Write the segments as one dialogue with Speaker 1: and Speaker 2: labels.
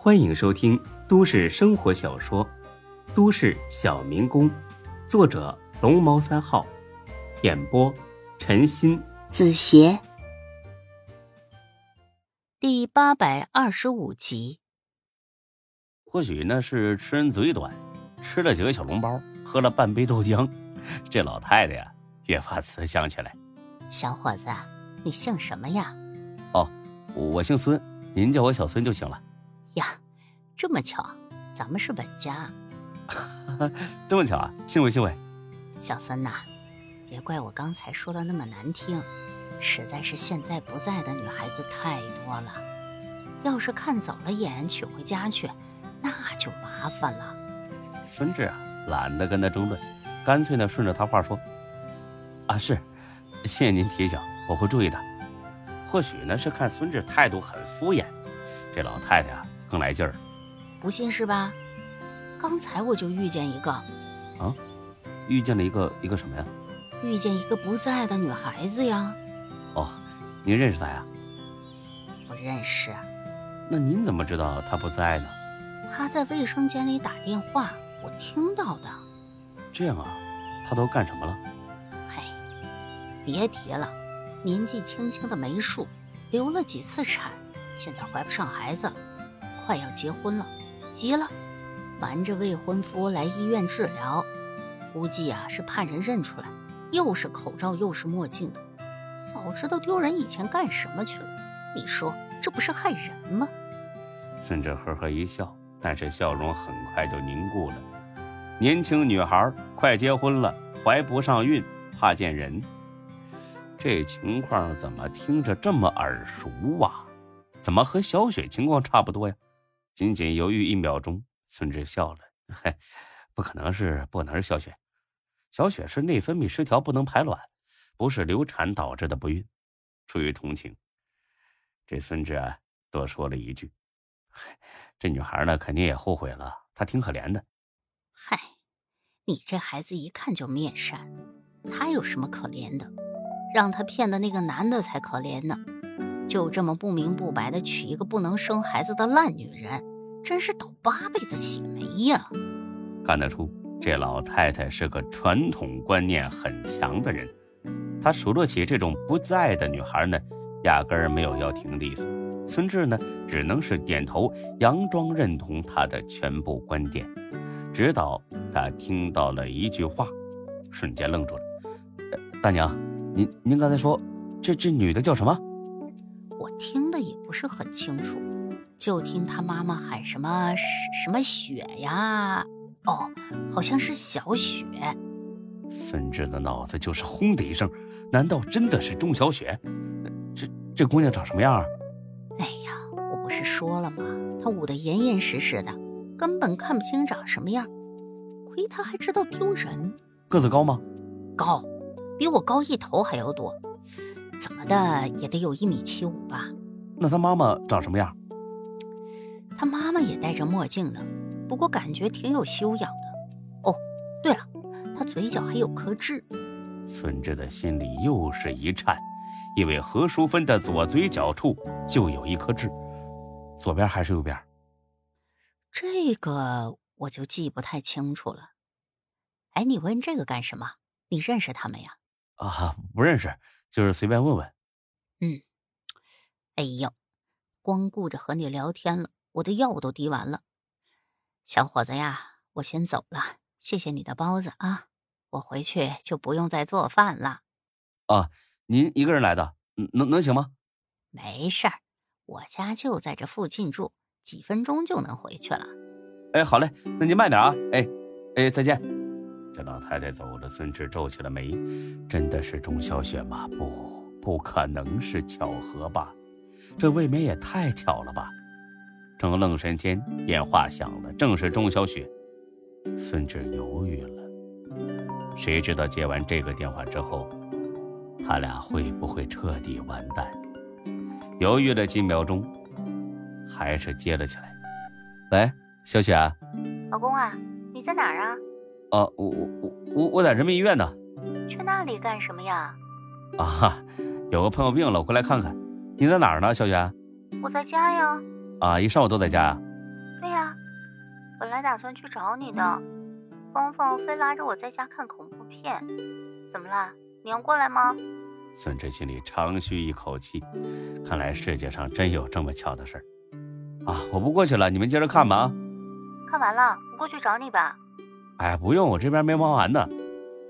Speaker 1: 欢迎收听都市生活小说《都市小民工》，作者龙猫三号，演播陈鑫、
Speaker 2: 子邪，第八百二十五集。
Speaker 3: 或许那是吃人嘴短，吃了几个小笼包，喝了半杯豆浆，这老太太呀越发慈祥起来。
Speaker 2: 小伙子，你姓什么呀？
Speaker 3: 哦，我姓孙，您叫我小孙就行了。
Speaker 2: 呀，这么巧，咱们是本家。
Speaker 3: 这么巧啊，幸会幸会。
Speaker 2: 小孙呐，别怪我刚才说的那么难听，实在是现在不在的女孩子太多了，要是看走了眼娶回家去，那就麻烦了。
Speaker 3: 孙志啊，懒得跟他争论，干脆呢顺着他话说：“啊，是，谢谢您提醒，我会注意的。或许呢是看孙志态度很敷衍，这老太太啊。”更来劲儿，
Speaker 2: 不信是吧？刚才我就遇见一个，
Speaker 3: 啊，遇见了一个一个什么呀？
Speaker 2: 遇见一个不在的女孩子呀。
Speaker 3: 哦，您认识她呀？
Speaker 2: 不认识。
Speaker 3: 那您怎么知道她不在呢？
Speaker 2: 她在卫生间里打电话，我听到的。
Speaker 3: 这样啊，她都干什么了？
Speaker 2: 嘿，别提了，年纪轻轻的没数，流了几次产，现在怀不上孩子了。快要结婚了，急了，瞒着未婚夫来医院治疗，估计啊是怕人认出来，又是口罩又是墨镜的，早知道丢人以前干什么去了？你说这不是害人吗？
Speaker 3: 孙哲呵呵一笑，但是笑容很快就凝固了。年轻女孩快结婚了，怀不上孕，怕见人，这情况怎么听着这么耳熟啊？怎么和小雪情况差不多呀？仅仅犹豫一秒钟，孙志笑了：“嘿，不可能是，不能是小雪。小雪是内分泌失调，不能排卵，不是流产导致的不孕。”出于同情，这孙志啊多说了一句：“这女孩呢，肯定也后悔了。她挺可怜的。”“
Speaker 2: 嗨，你这孩子一看就面善，她有什么可怜的？让她骗的那个男的才可怜呢。”就这么不明不白的娶一个不能生孩子的烂女人，真是倒八辈子血霉呀！
Speaker 3: 看得出这老太太是个传统观念很强的人，她数落起这种不在的女孩呢，压根儿没有要停的意思。孙志呢，只能是点头，佯装认同她的全部观点，直到他听到了一句话，瞬间愣住了。大娘，您您刚才说这这女的叫什么？
Speaker 2: 听的也不是很清楚，就听他妈妈喊什么什么雪呀，哦，好像是小雪。
Speaker 3: 孙志的脑子就是轰的一声，难道真的是钟小雪？这这姑娘长什么样啊？
Speaker 2: 哎呀，我不是说了吗？她捂得严严实实的，根本看不清长什么样。亏她还知道丢人。
Speaker 3: 个子高吗？
Speaker 2: 高，比我高一头还要多。怎么的也得有一米七五吧？
Speaker 3: 那他妈妈长什么样？
Speaker 2: 他妈妈也戴着墨镜呢，不过感觉挺有修养的。哦，对了，他嘴角还有颗痣。
Speaker 3: 孙志的心里又是一颤，因为何淑芬的左嘴角处就有一颗痣，左边还是右边？
Speaker 2: 这个我就记不太清楚了。哎，你问这个干什么？你认识他们呀？
Speaker 3: 啊，不认识。就是随便问问，
Speaker 2: 嗯，哎呦，光顾着和你聊天了，我的药都滴完了。小伙子呀，我先走了，谢谢你的包子啊，我回去就不用再做饭了。
Speaker 3: 啊，您一个人来的，能能行吗？
Speaker 2: 没事儿，我家就在这附近住，几分钟就能回去了。
Speaker 3: 哎，好嘞，那您慢点啊，哎，哎，再见。这老太太走了，孙志皱起了眉。真的是钟小雪吗？不，不可能是巧合吧？这未免也太巧了吧？正愣神间，电话响了，正是钟小雪。孙志犹豫了，谁知道接完这个电话之后，他俩会不会彻底完蛋？犹豫了几秒钟，还是接了起来。喂，小雪啊，
Speaker 4: 老公啊，你在哪儿啊？
Speaker 3: 啊，我我我我我在人民医院呢。
Speaker 4: 去那里干什么呀？
Speaker 3: 啊，有个朋友病了，我过来看看。你在哪儿呢，小雪？
Speaker 4: 我在家呀。
Speaker 3: 啊，一上午都在家呀？
Speaker 4: 本来打算去找你的。峰峰非拉着我在家看恐怖片，怎么啦？你要过来吗？
Speaker 3: 孙志心里长吁一口气，看来世界上真有这么巧的事儿。啊，我不过去了，你们接着看吧。
Speaker 4: 看完了，我过去找你吧。
Speaker 3: 哎，不用，我这边没忙完呢。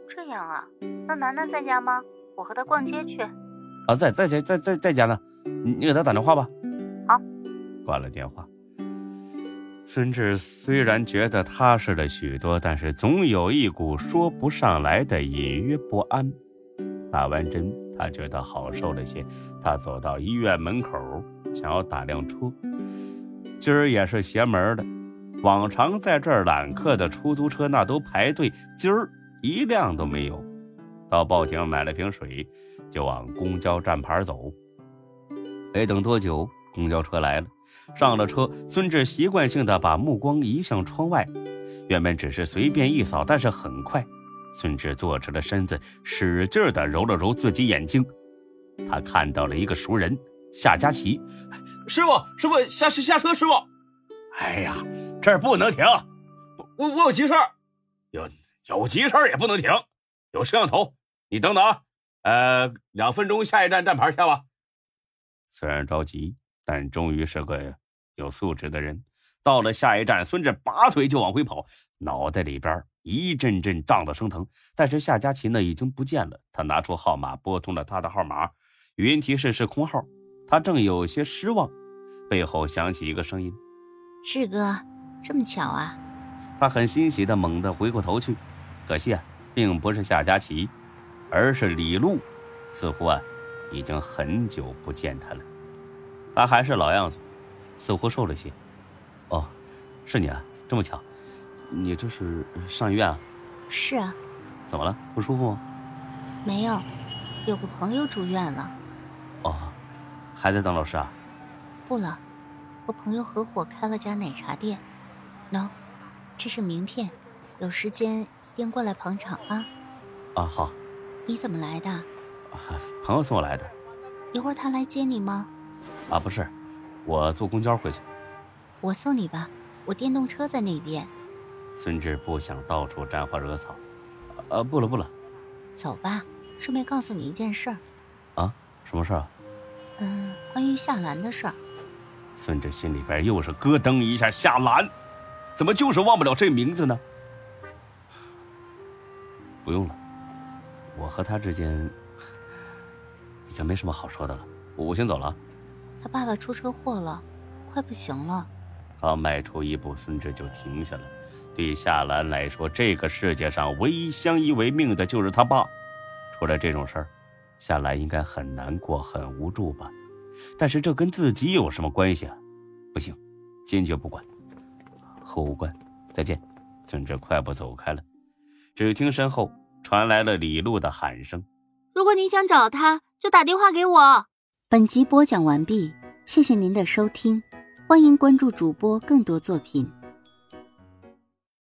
Speaker 4: 这样啊，那楠楠在家吗？我和她逛街去。
Speaker 3: 啊，在在在在在在家呢，你你给他打电话吧。
Speaker 4: 好，
Speaker 3: 挂了电话。孙志虽然觉得踏实了许多，但是总有一股说不上来的隐约不安。打完针，他觉得好受了些。他走到医院门口，想要打辆车。今儿也是邪门的，往常在这儿揽客的出租车那都排队，今儿一辆都没有。到报亭买了瓶水，就往公交站牌走。没等多久，公交车来了。上了车，孙志习惯性的把目光移向窗外，原本只是随便一扫，但是很快，孙志坐直了身子，使劲的揉了揉自己眼睛，他看到了一个熟人夏佳琪。
Speaker 5: 师傅，师傅下下车，师傅。
Speaker 3: 哎呀，这儿不能停，
Speaker 5: 我我有急事儿，
Speaker 3: 有有急事儿也不能停，有摄像头，你等等啊，呃，两分钟下一站站牌下吧。虽然着急。但终于是个有素质的人。到了下一站，孙志拔腿就往回跑，脑袋里边一阵阵胀得生疼。但是夏佳琪呢，已经不见了。他拿出号码拨通了他的号码，语音提示是空号。他正有些失望，背后响起一个声音：“
Speaker 2: 志哥，这么巧啊！”
Speaker 3: 他很欣喜的猛地回过头去，可惜啊，并不是夏佳琪，而是李璐。似乎啊，已经很久不见他了。他还是老样子，似乎瘦了些。哦，是你啊，这么巧，你这是上医院啊？
Speaker 2: 是啊。
Speaker 3: 怎么了？不舒服吗？
Speaker 2: 没有，有个朋友住院了。
Speaker 3: 哦，还在当老师啊？
Speaker 2: 不了，和朋友合伙开了家奶茶店。喏，这是名片，有时间一定过来捧场啊。
Speaker 3: 啊，好。
Speaker 2: 你怎么来的？
Speaker 3: 朋友送我来的。
Speaker 2: 一会儿他来接你吗？
Speaker 3: 啊，不是，我坐公交回去。
Speaker 2: 我送你吧，我电动车在那边。
Speaker 3: 孙志不想到处沾花惹草。呃，不了不了。
Speaker 2: 走吧，顺便告诉你一件事儿。
Speaker 3: 啊，什么事儿？
Speaker 2: 啊嗯，关于夏兰的事儿。
Speaker 3: 孙志心里边又是咯噔一下，夏兰，怎么就是忘不了这名字呢？不用了，我和他之间已经没什么好说的了，我先走了。
Speaker 2: 他爸爸出车祸了，快不行了。
Speaker 3: 刚迈出一步，孙志就停下了。对夏兰来说，这个世界上唯一相依为命的就是他爸。出了这种事儿，夏兰应该很难过、很无助吧？但是这跟自己有什么关系啊？不行，坚决不管。和无关，再见。孙志快步走开了。只听身后传来了李璐的喊声：“
Speaker 6: 如果你想找他，就打电话给我。”
Speaker 2: 本集播讲完毕，谢谢您的收听，欢迎关注主播更多作品。